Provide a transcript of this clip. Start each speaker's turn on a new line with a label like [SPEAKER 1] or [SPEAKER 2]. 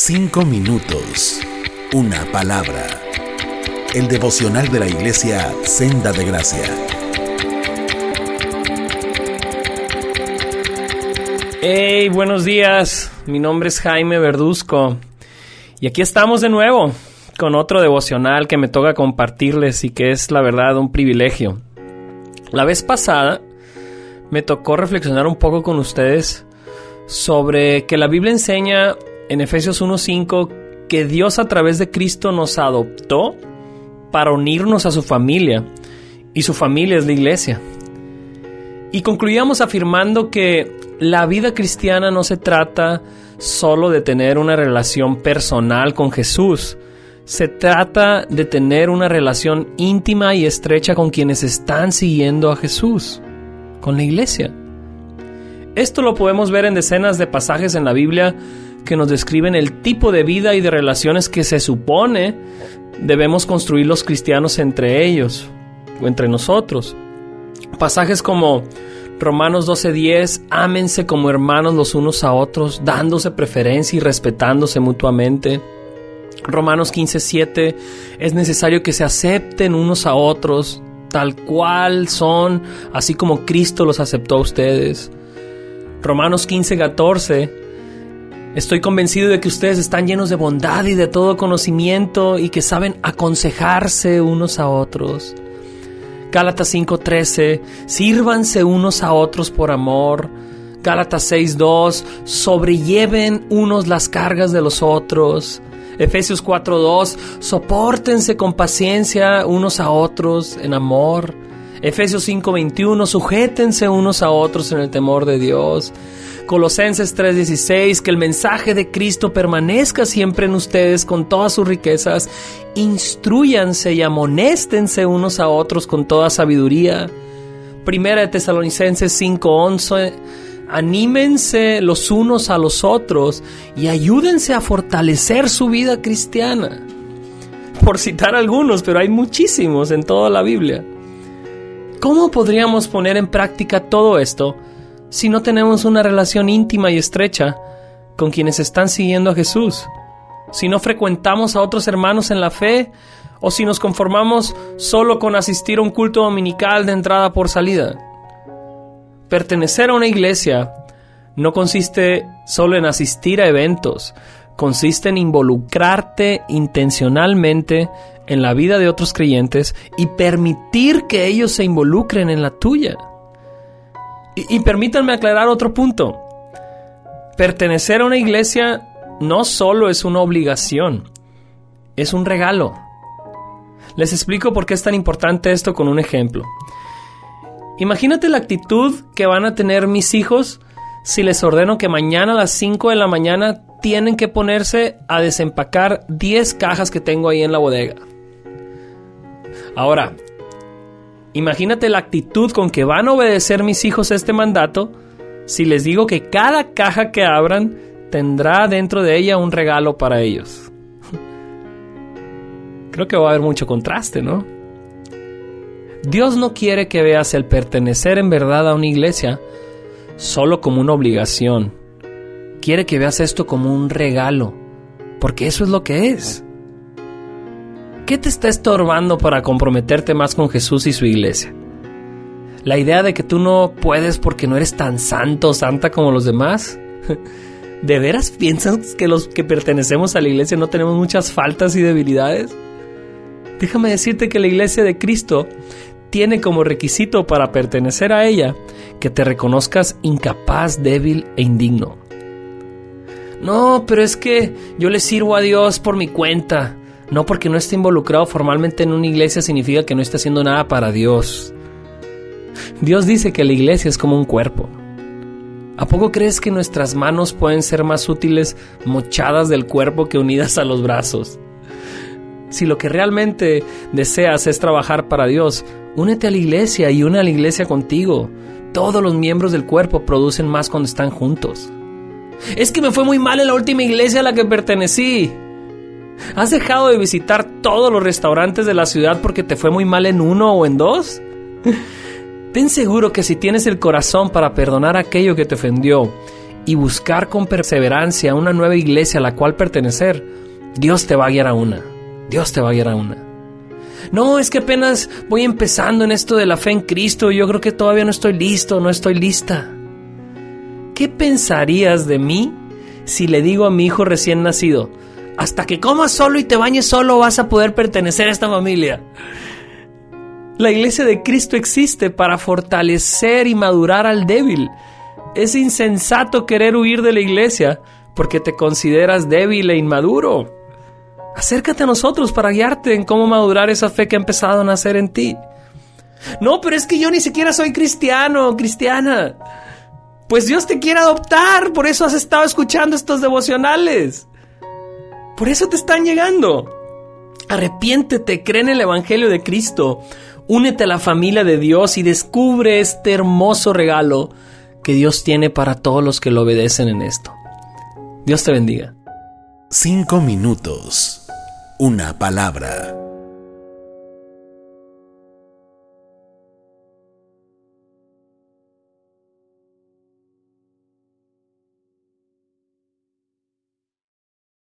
[SPEAKER 1] Cinco minutos. Una palabra. El devocional de la iglesia Senda de Gracia.
[SPEAKER 2] Hey, buenos días. Mi nombre es Jaime Verduzco. Y aquí estamos de nuevo con otro devocional que me toca compartirles y que es la verdad un privilegio. La vez pasada me tocó reflexionar un poco con ustedes sobre que la Biblia enseña en Efesios 1.5 que Dios a través de Cristo nos adoptó para unirnos a su familia y su familia es la iglesia. Y concluíamos afirmando que la vida cristiana no se trata solo de tener una relación personal con Jesús, se trata de tener una relación íntima y estrecha con quienes están siguiendo a Jesús, con la iglesia. Esto lo podemos ver en decenas de pasajes en la Biblia que nos describen el tipo de vida y de relaciones que se supone debemos construir los cristianos entre ellos o entre nosotros. Pasajes como Romanos 12:10, ámense como hermanos los unos a otros, dándose preferencia y respetándose mutuamente. Romanos 15:7, es necesario que se acepten unos a otros tal cual son, así como Cristo los aceptó a ustedes. Romanos 15:14, Estoy convencido de que ustedes están llenos de bondad y de todo conocimiento y que saben aconsejarse unos a otros. Gálatas 5:13, sírvanse unos a otros por amor. Gálatas 6:2, sobrelleven unos las cargas de los otros. Efesios 4:2, soportense con paciencia unos a otros en amor. Efesios 5:21, sujétense unos a otros en el temor de Dios. Colosenses 3:16, que el mensaje de Cristo permanezca siempre en ustedes con todas sus riquezas. Instruyanse y amonéstense unos a otros con toda sabiduría. Primera de Tesalonicenses 5:11, anímense los unos a los otros y ayúdense a fortalecer su vida cristiana. Por citar algunos, pero hay muchísimos en toda la Biblia. ¿Cómo podríamos poner en práctica todo esto? si no tenemos una relación íntima y estrecha con quienes están siguiendo a Jesús? Si no frecuentamos a otros hermanos en la fe o si nos conformamos solo con asistir a un culto dominical de entrada por salida. Pertenecer a una iglesia no consiste solo en asistir a eventos, consiste en involucrarte intencionalmente en la vida de otros creyentes y permitir que ellos se involucren en la tuya. Y, permítanme aclarar otro punto. Pertenecer a una iglesia no solo es una obligación, es un regalo. Les explico por qué es tan importante esto con un ejemplo. Imagínate la actitud que van a tener mis hijos si les ordeno que mañana a las 5 de la mañana tienen que ponerse a desempacar 10 cajas que tengo ahí en la bodega. Ahora, Imagínate la actitud con que van a obedecer mis hijos este mandato si les digo que cada caja que abran tendrá dentro de ella un regalo para ellos. Creo que va a haber mucho contraste, ¿no? Dios no quiere que veas el pertenecer en verdad a una iglesia solo como una obligación. Quiere que veas esto como un regalo, porque eso es lo que es. ¿Qué te está estorbando para comprometerte más con Jesús y su iglesia? La idea de que tú no puedes porque no eres tan santo o santa como los demás. ¿De veras piensas que los que pertenecemos a la iglesia no tenemos muchas faltas y debilidades? Déjame decirte que la iglesia de Cristo tiene como requisito para pertenecer a ella que te reconozcas incapaz, débil e indigno. No, pero es que yo le sirvo a Dios por mi cuenta. No porque no esté involucrado formalmente en una iglesia significa que no esté haciendo nada para Dios. Dios dice que la iglesia es como un cuerpo. ¿A poco crees que nuestras manos pueden ser más útiles mochadas del cuerpo que unidas a los brazos? Si lo que realmente deseas es trabajar para Dios, únete a la iglesia y une a la iglesia contigo. Todos los miembros del cuerpo producen más cuando están juntos. Es que me fue muy mal en la última iglesia a la que pertenecí. ¿Has dejado de visitar todos los restaurantes de la ciudad porque te fue muy mal en uno o en dos? Ten seguro que si tienes el corazón para perdonar aquello que te ofendió y buscar con perseverancia una nueva iglesia a la cual pertenecer, Dios te va a guiar a una. Dios te va a guiar a una. No, es que apenas voy empezando en esto de la fe en Cristo. Yo creo que todavía no estoy listo, no estoy lista. ¿Qué pensarías de mí si le digo a mi hijo recién nacido, hasta que comas solo y te bañes solo vas a poder pertenecer a esta familia? La iglesia de Cristo existe para fortalecer y madurar al débil. Es insensato querer huir de la iglesia porque te consideras débil e inmaduro. Acércate a nosotros para guiarte en cómo madurar esa fe que ha empezado a nacer en ti. No, pero es que yo ni siquiera soy cristiano, cristiana. Pues Dios te quiere adoptar, por eso has estado escuchando estos devocionales. Por eso te están llegando. Arrepiéntete, cree en el Evangelio de Cristo, únete a la familia de Dios y descubre este hermoso regalo que Dios tiene para todos los que lo obedecen en esto. Dios te bendiga.
[SPEAKER 1] Cinco minutos. Una palabra.